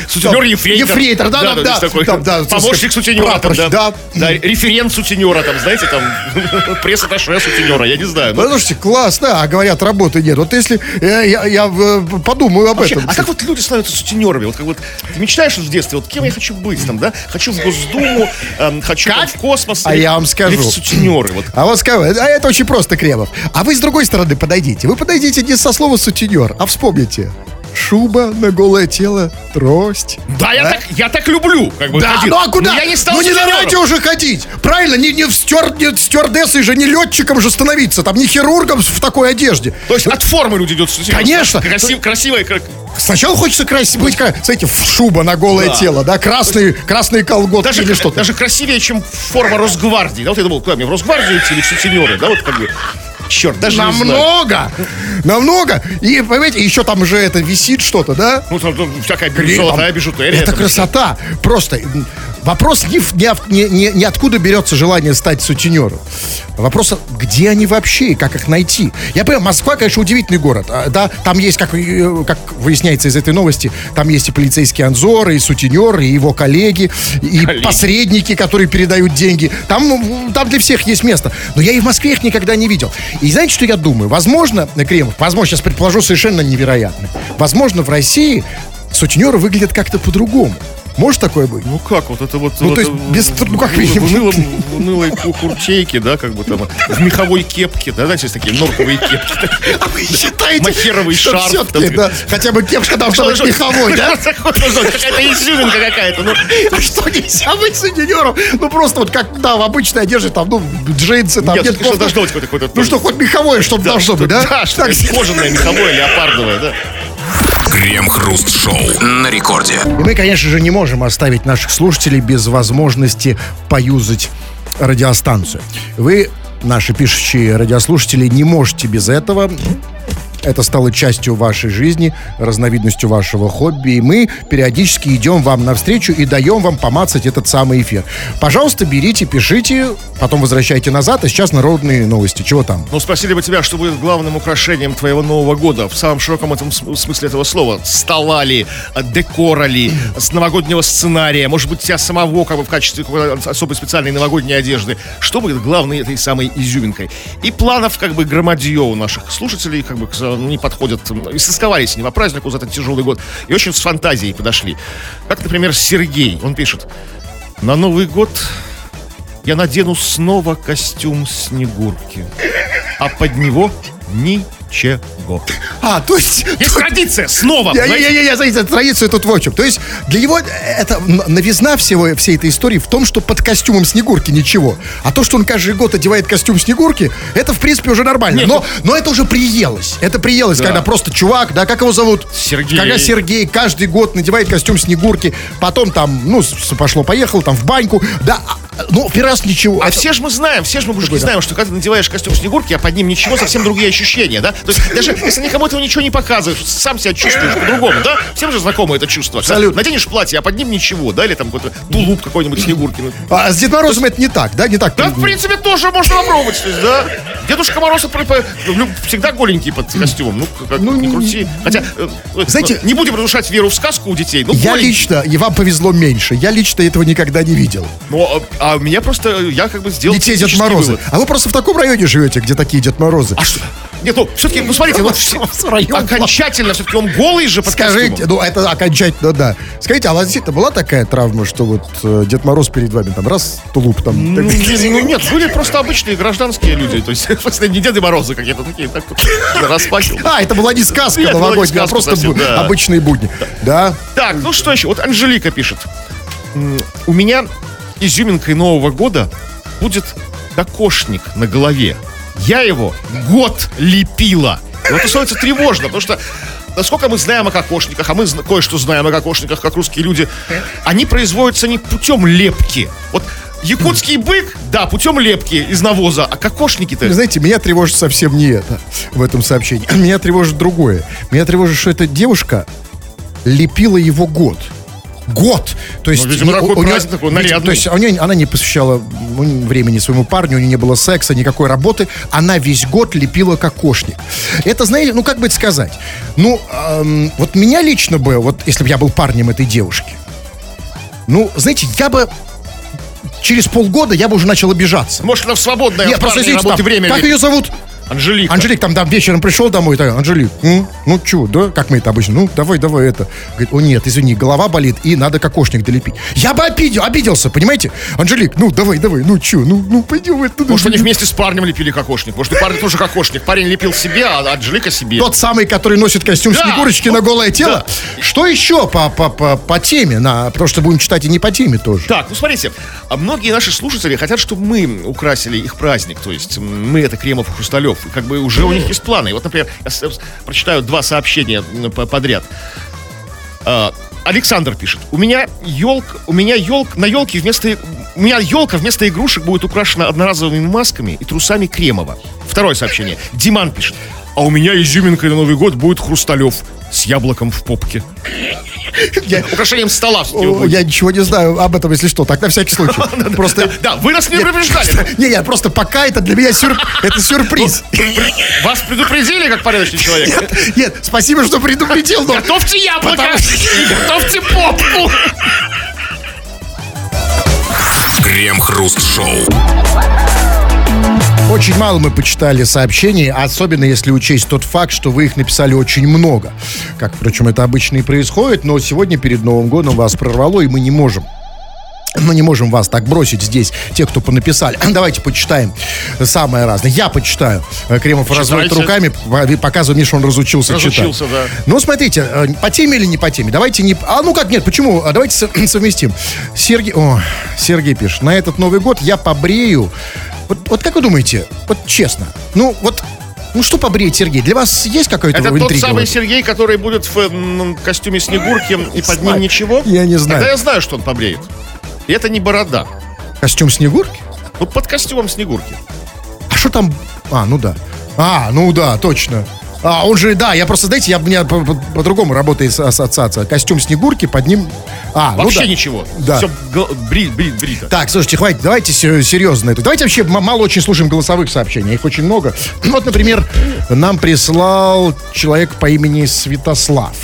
Сутенер ефрейтор. Ефрейтор, да, да, да. Помощник сутенера, да. да. Референт сутенера, там, знаете, там, (laughs) пресс-атташе сутенера, я не знаю. ну. Слушайте, классно, а говорят, работы нет. Вот если э, я, я, э, подумаю об этом. а как вот люди становятся сутенерами? Вот как вот ты мечтаешь в детстве, вот кем я хочу быть там, да? Хочу в Госдуму, эм, хочу в космос. А я вам скажу. сутенеры. А вот скажу, а это очень просто, Кремов. А вы с другой стороны подойдите. Вы подойдите не со слова сутенер, а вспомните. Шуба на голое тело, трость. Да, я так, я так люблю, как бы Да, ходил. ну а куда? Но я не стал ну не давайте уже ходить. Правильно, не, не в стюар- не стюардессой же, не летчиком же становиться. Там не хирургом в такой одежде. То есть от формы люди идут. Конечно. Красив, красивая, как... Сначала хочется красить, быть, знаете, в шуба на голое Да. тело, да, красные, красные колготки Даже, или что-то. даже красивее, чем форма Росгвардии. Да, вот я думал, куда мне в Росгвардию идти или в сутенеры, да, вот как бы... Черт, даже. Намного! Намного! И, понимаете, еще там же это висит что-то, да? Ну, там, там всякая золотая бижутерия. Это красота. Просто вопрос не, не, не, не- откуда берется желание стать сутенером. Вопрос, где они вообще и как их найти. Я понимаю, Москва, конечно, удивительный город. А, Да, там есть, как, э, как выясняется из этой новости, там есть и полицейский анзор, и сутенер, и его коллеги, и Коллеги. посредники, которые передают деньги. Там, там для всех есть место. Но я и в Москве их никогда не видел. И знаете, что я думаю? Возможно, Кремов, возможно, сейчас предположу совершенно невероятно. Возможно, в России сутенеры выглядят как-то по-другому. Может такое быть? Ну как, вот это вот... Ну, вот то есть это без ну, как минимум. В унылом- в унылой ку- куртейке, да, как бы там, в меховой кепке, да, есть такие норковые кепки. А вы считаете, Махеровый шарф, все-таки, да, хотя бы кепка должна быть меховой, да? (laughs) Какая-то изюминка какая-то, ну... А что нельзя быть сутенером? Ну, просто вот как, да, в обычной одежде, там, ну, джинсы, там, Нет, просто- должно быть какое-то... Ну, что, хоть меховое, чтобы должно быть, да? Да, что кожаное, меховое, леопардовое, да. Крем-хруст-шоу на рекорде. И мы, конечно же, не можем оставить наших слушателей без возможности поюзать радиостанцию. Вы, наши пишущие радиослушатели, не можете без этого. Это стало частью вашей жизни, разновидностью вашего хобби. И мы периодически идем вам навстречу и даем вам помацать этот самый эфир. Пожалуйста, берите, пишите, потом возвращайте назад. А сейчас народные новости. Чего там? Ну, спросили бы тебя, что будет главным украшением твоего Нового года в самом широком этом см- смысле этого слова. Стола ли, декора ли, с новогоднего сценария, может быть, тебя самого как бы в качестве особой специальной новогодней одежды. Что будет главной этой самой изюминкой? И планов как бы громадье у наших слушателей как бы не подходят. И сосковались не по празднику за этот тяжелый год. И очень с фантазией подошли. Как, например, Сергей. Он пишет. На Новый год я надену снова костюм Снегурки, а под него ничего. А, то есть... Есть традиция, снова. Я, я, знаете? я, я, знаете, традицию тут в чем. То есть для него это новизна всего, всей этой истории в том, что под костюмом Снегурки ничего. А то, что он каждый год одевает костюм Снегурки, это, в принципе, уже нормально. Нет, но, но это уже приелось. Это приелось, Да. когда просто чувак, да, как его зовут? Сергей. Когда Сергей каждый год надевает костюм Снегурки, потом там, ну, пошло-поехало, там в баньку. Да, а, ну, первый раз ничего. А Это- все же мы знаем, все же мы, мужики, да? знаем, что когда ты надеваешь костюм Снегурки, а под ним ничего, совсем другие ощущения, да? То есть даже если никому этого ничего не показываешь, сам себя чувствуешь по-другому, да? Всем же знакомо это чувство. Абсолютно. Наденешь платье, а под ним ничего, да? Или там какой-то тулуп какой-нибудь Снегурки. ну. А с Дед Морозом это не так, да? Не так. Да, в принципе, тоже можно попробовать, то есть, да. Дедушка Мороз ну, всегда голенький под костюмом, ну, как Ну, не крути. Хотя, э, знаете- ну, не будем разрушать веру в сказку у детей, ну, Я голенький. лично, и вам повезло меньше, я лично этого никогда не видел. Но, а, а меня просто, я как бы сделал... Не те Дед Морозы. вывод. А вы просто в таком районе живете, где такие Дед Морозы. А что? Нет, ну, все-таки, ну, смотрите, ну, окончательно, все-таки он голый же под Скажите, костюмом. ну это окончательно, да. Скажите, а вас действительно была такая травма, что вот э, Дед Мороз перед вами там раз тулуп там... Ну, не- ну, нет, были просто обычные гражданские люди. То есть, (laughs) не Деды Морозы какие-то такие, так (laughs) распахивал. А, это была не сказка Нет, новогодняя, а просто совсем, да. обычные будни. Да? Так, ну что еще? Вот Анжелика пишет. У меня изюминкой Нового года будет кокошник на голове. Я его год лепила. И вот это становится тревожно, потому что насколько мы знаем о кокошниках, а мы кое-что знаем о кокошниках, как русские люди, они производятся не путем лепки. Вот Якутский бык, да, путем лепки из навоза. А кокошники-то... Вы знаете, меня тревожит совсем не это в этом сообщении. (clears throat) Меня тревожит другое. Меня тревожит, что эта девушка лепила его год. Год! То есть, Ну, видимо, такой у неё- праздник такой, нарядный. То есть у неё- она не посвящала времени своему парню, у нее не было секса, никакой работы. Она весь год лепила кокошник. Это, знаете, ну как бы это сказать? Ну, эм, вот меня лично бы, вот если бы я был парнем этой девушки, ну, знаете, я бы через полгода я бы уже начал обижаться. Может, она в свободное Нет, просто извините, работы там, время как лепит? ее зовут? Анжелика. Анжелик там, там вечером пришел домой, так, Анжелик, м, ну чё, да, как мы это обычно, ну давай, давай это. Говорит, о нет, извини, голова болит и надо кокошник долепить. Я бы обидел, обиделся, понимаете? Анжелик, ну давай, давай, ну чё, ну, ну пойдем. Это, ну, Может, они вместе с парнем лепили кокошник. Может, у парня тоже кокошник. Парень лепил себе, а Анжелика себе. Тот самый, который носит костюм Да, Снегурочки на голое тело. Что еще по, по, по, по теме? На, потому что будем читать и не по теме тоже. Так, ну смотрите, а многие наши слушатели хотят, чтобы мы украсили их праздник. То есть мы это Кремов и Хрусталев. И как бы уже у них есть планы. Вот, например, я прочитаю два сообщения подряд. А, Александр пишет: У меня елка, у меня елка, на елке вместо у меня елка вместо игрушек будет украшена одноразовыми масками и трусами Кремова. Второе сообщение. Диман пишет: А у меня изюминкой на Новый год будет Хрусталев с яблоком в попке. Я, (laughs) Украшением стола. я ничего не знаю об этом, если что. Так, на всякий случай. (laughs) Просто... Да, вы нас не предупреждали. Не, я просто пока это для меня сюр- это сюрприз. Вас предупредили, как порядочный человек? Нет, спасибо, что предупредил, но... Готовьте яблоко готовьте попку. Крем-хруст-шоу. Очень мало мы почитали сообщений, особенно если учесть тот факт, что вы их написали очень много. Как, впрочем, это обычно и происходит, но сегодня перед Новым годом вас прорвало, и мы не можем мы не можем вас так бросить здесь, те, кто понаписали. (clears throat) Давайте почитаем самое разное. Я почитаю. Э, Кремов разводит Читайте. руками, по- показывает мне, что он разучился, Разучился, читать. да. Ну, смотрите, э, по теме или не по теме? Давайте не... А ну как, нет, почему? А Давайте со- (clears throat) совместим. Сергей... О, Сергей пишет. На этот Новый год я побрею... Вот, вот как вы думаете? Вот честно. Ну, вот... Ну, что побреет Сергей? Для вас есть какой-то Это тот самый? Сергей, который будет в м, костюме Снегурки и под ним ничего? Я не знаю. Тогда я знаю, что он побреет. И это не борода. Костюм Снегурки? Ну, под костюмом Снегурки. А что там? А, ну да. А, ну да, точно. А, он же, да, я просто, знаете, я, у меня по- по- по-другому работает ассоциация. Костюм Снегурки, под ним... А, ну Вообще да. ничего. Да. Все бри, бри, брито. Так, слушайте, хватит, давайте се- серьезно это. Давайте вообще м- мало очень слушаем голосовых сообщений, их очень много. Вот, например, нам прислал человек по имени Святослав.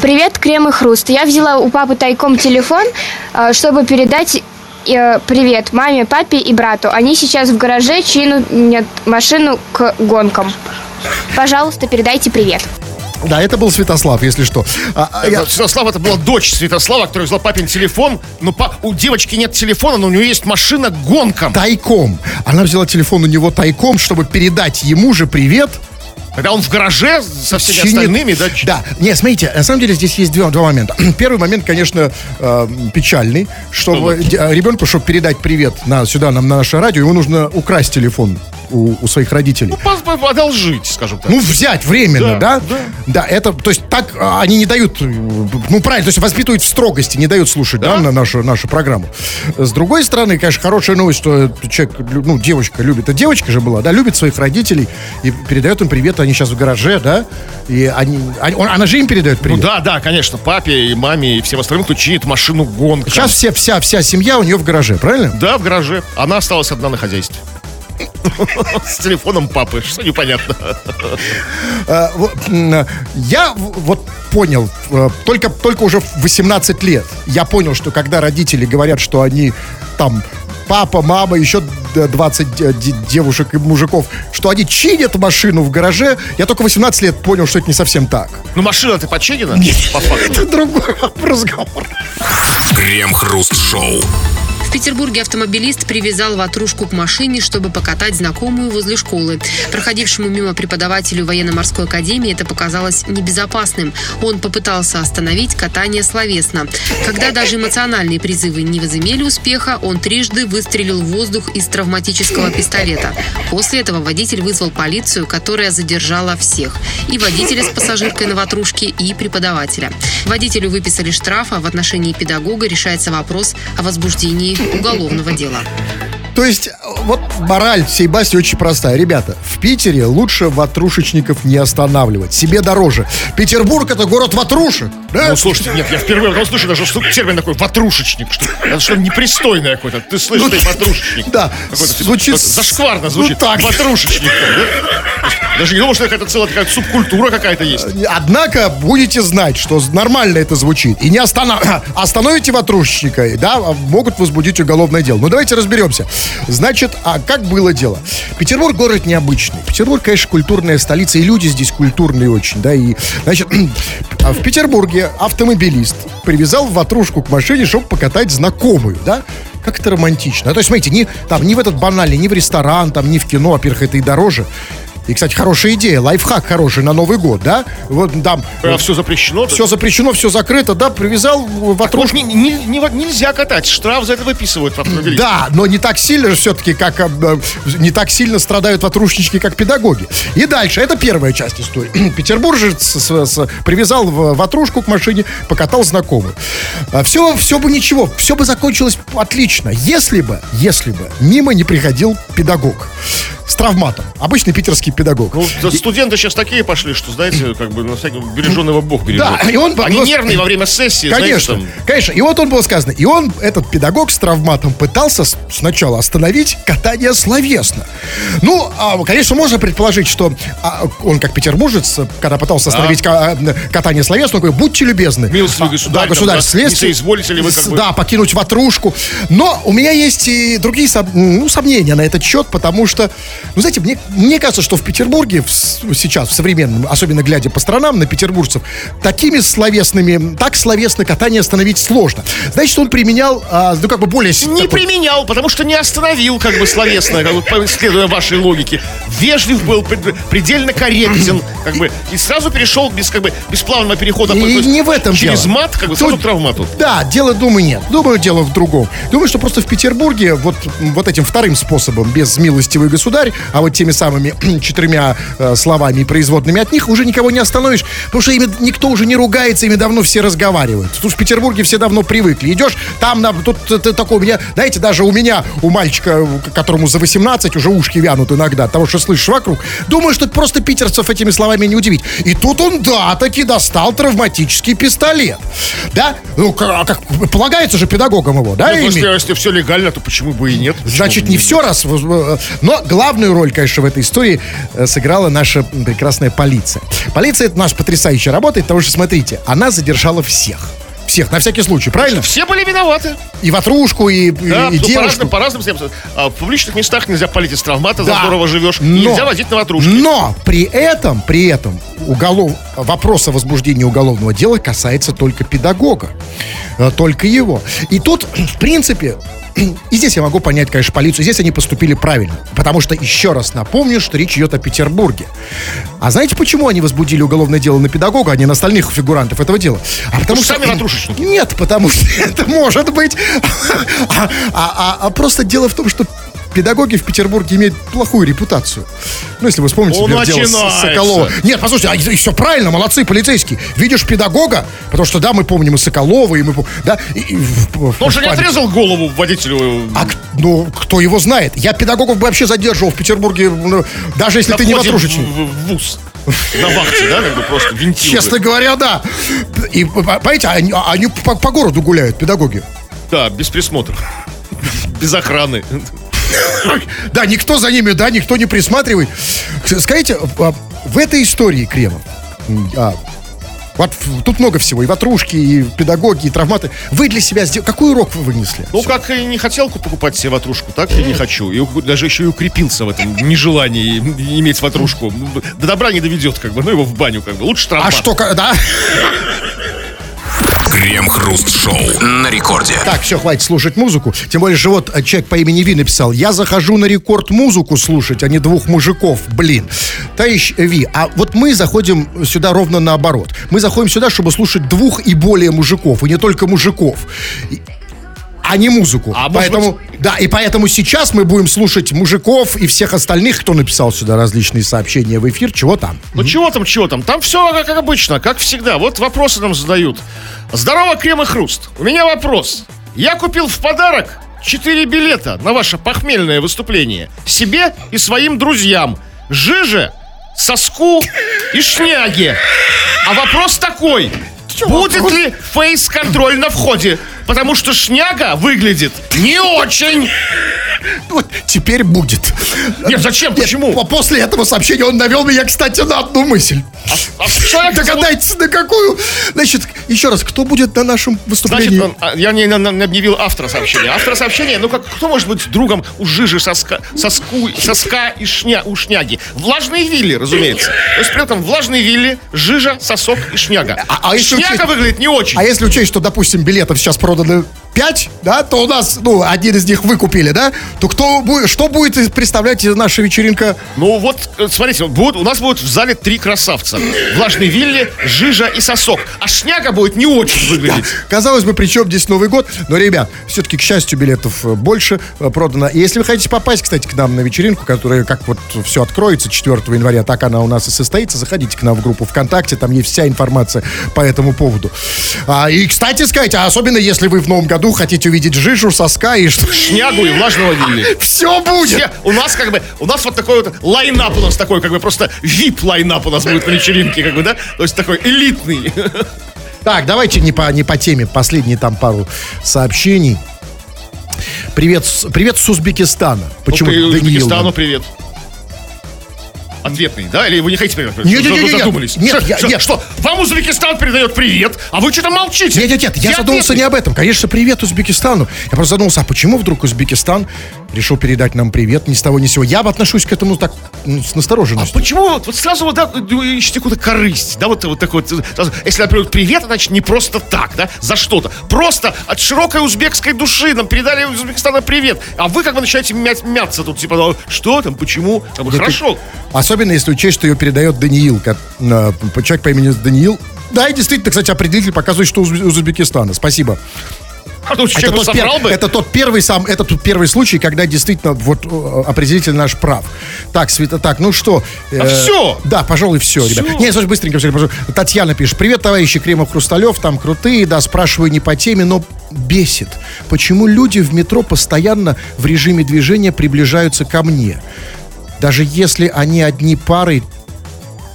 Привет, Крем и Хруст. Я взяла у папы тайком телефон, э, чтобы передать привет маме, папе и брату. Они сейчас в гараже чинят машину к гонкам. Пожалуйста, передайте привет. Да, это был Святослав, если что. А, а, я- Это, Святослава, это была дочь Святослава, которая взяла папин телефон. Но па- у девочки нет телефона, но у нее есть машина к гонкам. Тайком. Она взяла телефон у него тайком, чтобы передать ему же привет. Когда он в гараже со всеми чинит- остальными, да? Да, не, смотрите, на самом деле здесь есть два, два момента. (clears throat) Первый момент, конечно, э, печальный, чтобы ребенку, чтобы передать привет на, сюда, нам, на наше радио, ему нужно украсть телефон у, у своих родителей. По- Одолжить, скажем так. Ну, взять временно, да? Да, Да, это, то есть так а, они не дают, э, ну, правильно, то есть воспитывают в строгости, не дают слушать, да, Да. на нашу, нашу программу. С другой стороны, конечно, хорошая новость, что человек, ну, девочка любит, а девочка же была, да, любит своих родителей и передает им привет, они сейчас в гараже, да, и они, они- он- она же им передает Ну привет. да, да, конечно, папе и маме и всем остальным, кто чинит машину гонка. Сейчас все, вся, вся семья у нее в гараже, правильно? Да, в гараже. Она осталась одна на хозяйстве. С телефоном папы, что непонятно. Э, э, Я вот понял, э, только, только уже в 18 лет, я понял, что когда родители говорят, что они там папа, мама, еще д- 20 де- де- девушек и мужиков, что они чинят машину в гараже, я только в 18 лет понял, что это не совсем так. Ну, машина-то починена? По факту. Это другой разговор. Крем-хруст-шоу. Петербурге автомобилист привязал ватрушку к машине, чтобы покатать знакомую возле школы. Проходившему мимо преподавателю военно-морской академии это показалось небезопасным. Он попытался остановить катание словесно. Когда даже эмоциональные призывы не возымели успеха, он трижды выстрелил в воздух из травматического пистолета. После этого водитель вызвал полицию, которая задержала всех. И водителя с пассажиркой на ватрушке, и преподавателя. Водителю выписали штраф, а в отношении педагога решается вопрос о возбуждении уголовного дела. То есть, вот мораль всей басни очень простая. Ребята, в Питере лучше ватрушечников не останавливать. Себе дороже. Петербург это город ватрушек. Да? Ну, слушайте, нет, я впервые этом слышу даже что термин такой ватрушечник. Что, это что непристойное какое-то. Ты слышишь, ты ватрушечник. Да, типа, звучит... зашкварно звучит. Ну, так. Ватрушечник. да? Даже не думал, что какая-то целая такая субкультура какая-то есть. Однако будете знать, что нормально это звучит. И не останов... (clears throat) остановите ватрушечника, да, могут возбудить уголовное дело. Ну, давайте разберемся. Значит, а как было дело? Петербург город необычный. Петербург, конечно, культурная столица, и люди здесь культурные очень, да, и, значит, (clears throat) в Петербурге автомобилист привязал ватрушку к машине, чтобы покатать знакомую, да, как это романтично. То есть, смотрите, не, там, не в этот банальный, не в ресторан, там, не в кино, во-первых, это и дороже. И, кстати, хорошая идея, лайфхак хороший на Новый год, да? Вот там... А все запрещено? Все запрещено, все закрыто, да, привязал ватрушку. Не, не, не, нельзя катать, штраф за это выписывают автомобилисты. Да, но не так сильно же все-таки, как э, не так сильно страдают ватрушнички, как педагоги. И дальше, это первая часть истории. (clears throat) Петербуржец с, с, привязал ватрушку к машине, покатал знакомый. Все, все бы ничего, все бы закончилось отлично, если бы, если бы мимо не приходил педагог с травматом. Обычный питерский педагог. Ну, и... студенты сейчас такие пошли, что, знаете, как бы на всякий береженного бог бережет. Да, и он... Они нервные во время сессии, Конечно, знаете, там... конечно. И вот он было сказано. И он, этот педагог с травматом, пытался сначала остановить катание словесно. Ну, а, конечно, можно предположить, что а, он, как петербуржец, когда пытался остановить а? катание словесно, он говорит, будьте любезны. Милостивый государь, да, государь, там, следствие, не ли вы как бы... Да, покинуть ватрушку. Но у меня есть и другие ну, сомнения на этот счет, потому что, ну, знаете, мне, мне кажется, что в Петербурге в, сейчас, в современном, особенно глядя по сторонам на петербуржцев, такими словесными, так словесно катание остановить сложно. Значит, он применял, а, ну, как бы более... Не такой... применял, потому что не остановил, как бы, словесно, как бы, следуя вашей логике. Вежлив был, предельно корректен, как бы, и сразу перешел без, как бы, без плавного перехода и по, не в этом через дело. мат, как бы, сразу к травмату. Да, дело, думаю, нет. Думаю, дело в другом. Думаю, что просто в Петербурге вот, вот этим вторым способом, без милостивый государь, а вот теми самыми (clears throat) четырьмя э, словами и производными от них уже никого не остановишь, потому что ими никто уже не ругается, ими давно все разговаривают. Тут в Петербурге все давно привыкли. Идешь, там, на, тут ты, такой, у меня, знаете, даже у меня, у мальчика, которому за 18, уже ушки вянут иногда, того, что слышишь вокруг, думаю, что просто питерцев этими словами не удивить. И тут он, да, таки достал травматический пистолет. Да? Ну, как, как полагается же педагогам его, да? Ну, если, если все легально, то почему бы и нет? Почему Значит, не все раз. Но главную роль, конечно, в этой истории э, сыграла наша прекрасная полиция. Полиция это наш потрясающая работа, потому что, смотрите, она задержала всех всех, на всякий случай, правильно? Все были виноваты. И ватрушку, и, да, и, и ну, девушку. По разным, по разным а, В публичных местах нельзя палить из травмата, да. за здорово живешь. Но, нельзя водить на ватрушке. Но при этом, при этом уголов... вопрос о возбуждении уголовного дела касается только педагога. Э, только его. И тут, в принципе, и здесь я могу понять, конечно, полицию. Здесь они поступили правильно. Потому что, еще раз напомню, что речь идет о Петербурге. А знаете, почему они возбудили уголовное дело на педагога, а не на остальных фигурантов этого дела? А потому что... Сами ватрушечники. Нет, потому что (laughs) это может быть. А, а, а, а просто дело в том, что педагоги в Петербурге имеют плохую репутацию. Ну, если вы вспомните, Он например, дело Соколова. Нет, послушайте, а, все правильно, молодцы, полицейские. Видишь педагога, потому что, да, мы помним и Соколова, и мы помним, да. И, и, в, Он же не отрезал голову водителю. А, ну, кто его знает? Я педагогов бы вообще задерживал в Петербурге, ну, даже если На ты не ватрушечник. В, в ВУЗ. На вахте, да, как бы просто винтил. Честно говоря, да. И, понимаете, они, они по, по городу гуляют, педагоги. Да, без присмотра. Без охраны. (laughs) Да, никто за ними, да, никто не присматривает. Скажите, а, в этой истории, Кремов, а, вот тут много всего, и ватрушки, и педагоги, и травматы. Вы для себя сделали... Какой урок вы вынесли? Ну, как и не хотел покупать себе ватрушку, так и не хочу. И даже еще и укрепился в этом нежелании иметь ватрушку. До добра не доведет, как бы, ну его в баню, как бы. Лучше травмат. А что, да? (laughs) Крем-хруст-шоу на рекорде. Так, все, хватит слушать музыку. Тем более, что вот э, человек по имени Ви написал, я захожу на рекорд музыку слушать, а не двух мужиков, блин. Товарищ Ви, а вот мы заходим сюда ровно наоборот. Мы заходим сюда, чтобы слушать двух и более мужиков, и не только мужиков. А не музыку. А поэтому, да, и поэтому сейчас мы будем слушать мужиков и всех остальных, кто написал сюда различные сообщения в эфир, чего там. Ну чего там, чего там? Там все как обычно, как всегда. Вот вопросы нам задают. Здорово, Крем и Хруст. У меня вопрос. Я купил в подарок 4 билета на ваше похмельное выступление. Себе и своим друзьям. Жиже, Соску и Шняге. А вопрос такой. Будет ли фейс-контроль на входе? Потому что Шняга выглядит не очень. Вот теперь будет. Нет, зачем? Нет, Почему? по- После этого сообщения он навел меня, кстати, на одну мысль. А человек Догадайтесь, на какую. Значит, еще раз, кто будет на нашем выступлении? Значит, он- а, я не, на- объявил автора сообщения. Автор сообщения, ну как, кто может быть другом у жижи соска, соску, соска и шня, у шняги? Влажные вилли, разумеется. То есть при этом влажные вилли, жижа, сосок и шняга. А- а если Шняга учесть- выглядит не очень. А если учесть, что, допустим, билетов сейчас продано 5, да, то у нас, ну, один из них выкупили, да, то кто будет, что будет представлять наша вечеринка? Ну вот, э, смотрите, вот будет, у нас будет в зале три красавца. Влажные вилли, жижа и сосок. А шняга будет не очень выглядеть. Казалось бы, при чем здесь Новый год? Но, ребят, все-таки, к счастью, билетов э, больше э, продано. И если вы хотите попасть, кстати, к нам на вечеринку, которая, как вот все откроется 4 января, так она у нас и состоится, заходите к нам в группу ВКонтакте, там есть вся информация по этому поводу. А, и, кстати сказать, а особенно если вы в новом году хотите увидеть жижу, соска и что... Шнягу и влажного вилли. Все будет! Все, у нас как бы, у нас вот такой вот лайнап у нас такой, как бы просто VIP лайнап у нас будет на вечеринке, как бы, да? То есть такой элитный. Так, давайте не по, не по теме. Последние там пару сообщений. Привет, привет с Узбекистана. Почему Ну, Даниил Узбекистану привет. Ответный, да? Или вы не хотите? Нет, нет, нет, задумались? нет, Что- я- что, нет. что? Вам Узбекистан передает привет, а вы что-то молчите? Нет, нет, нет, я Где задумался ответный? не об этом. Конечно, привет Узбекистану. Я просто задумался, а почему вдруг Узбекистан решил передать нам привет ни с того ни с сего? Я отношусь к этому так ну, с А настороженностью. почему вот, вот сразу вот, да, вы ищете какую-то корысть, да, вот, вот такой вот, сразу, если, например, привет, значит, не просто так, да, за что-то, просто от широкой узбекской души нам передали из Узбекистана привет, а вы как бы начинаете мять, мяться тут, типа, «Ну, что там, почему, как бы, Да ты- хорошо, Особенно если учесть, что ее передает Даниил, как, э, человек по имени Даниил. Да, и действительно, кстати, определитель показывает, что Уз- Узбекистана. Спасибо. А то Это тот, пер- бы. это тот первый сам, это тот первый случай, когда действительно вот э, определитель наш прав. Так, Света, так, ну что? А всё? Да, пожалуй, все, ребят. Всё. Не, слушай, быстренько, все, пожалуй. Татьяна пишет. Привет, товарищи Кремов Хрусталев, там крутые, да, спрашиваю не по теме, но бесит. Почему люди в метро постоянно в режиме движения приближаются ко мне? Даже если они одни парой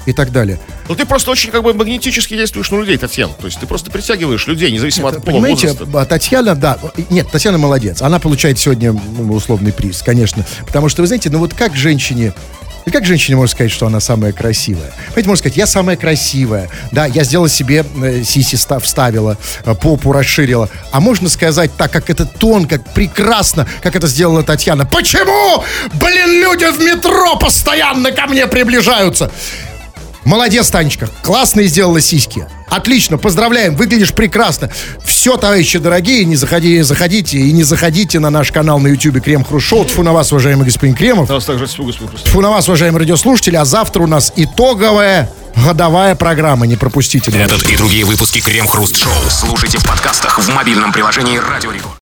и так далее. Ну ты просто очень как бы магнетически действуешь на людей, Татьяна. То есть ты просто притягиваешь людей, независимо от пола, Понимаете, возраста. а, Татьяна, да, нет, Татьяна молодец. Она получает сегодня ну, условный приз, конечно. Потому что, вы знаете, ну вот как женщине, и как женщине можно сказать, что она самая красивая? Понимаете, можно сказать, я самая красивая, да, я сделала себе э, сиси ста- вставила, э, попу расширила. А можно сказать так, как это тонко, прекрасно, как это сделала Татьяна. Почему, блин, люди в метро постоянно ко мне приближаются? Молодец, Танечка. Классно сделала сиськи. Отлично, поздравляем, выглядишь прекрасно. Все, товарищи дорогие, не заходи, заходите и не заходите на наш канал на YouTube Крем Хрушоу. Тьфу на вас, уважаемый господин Кремов. Также. Тьфу на вас, уважаемые радиослушатели. А завтра у нас итоговая годовая программа. Не пропустите. Этот и другие выпуски Крем-хруст-шоу слушайте в подкастах в мобильном приложении Радио Рекорд.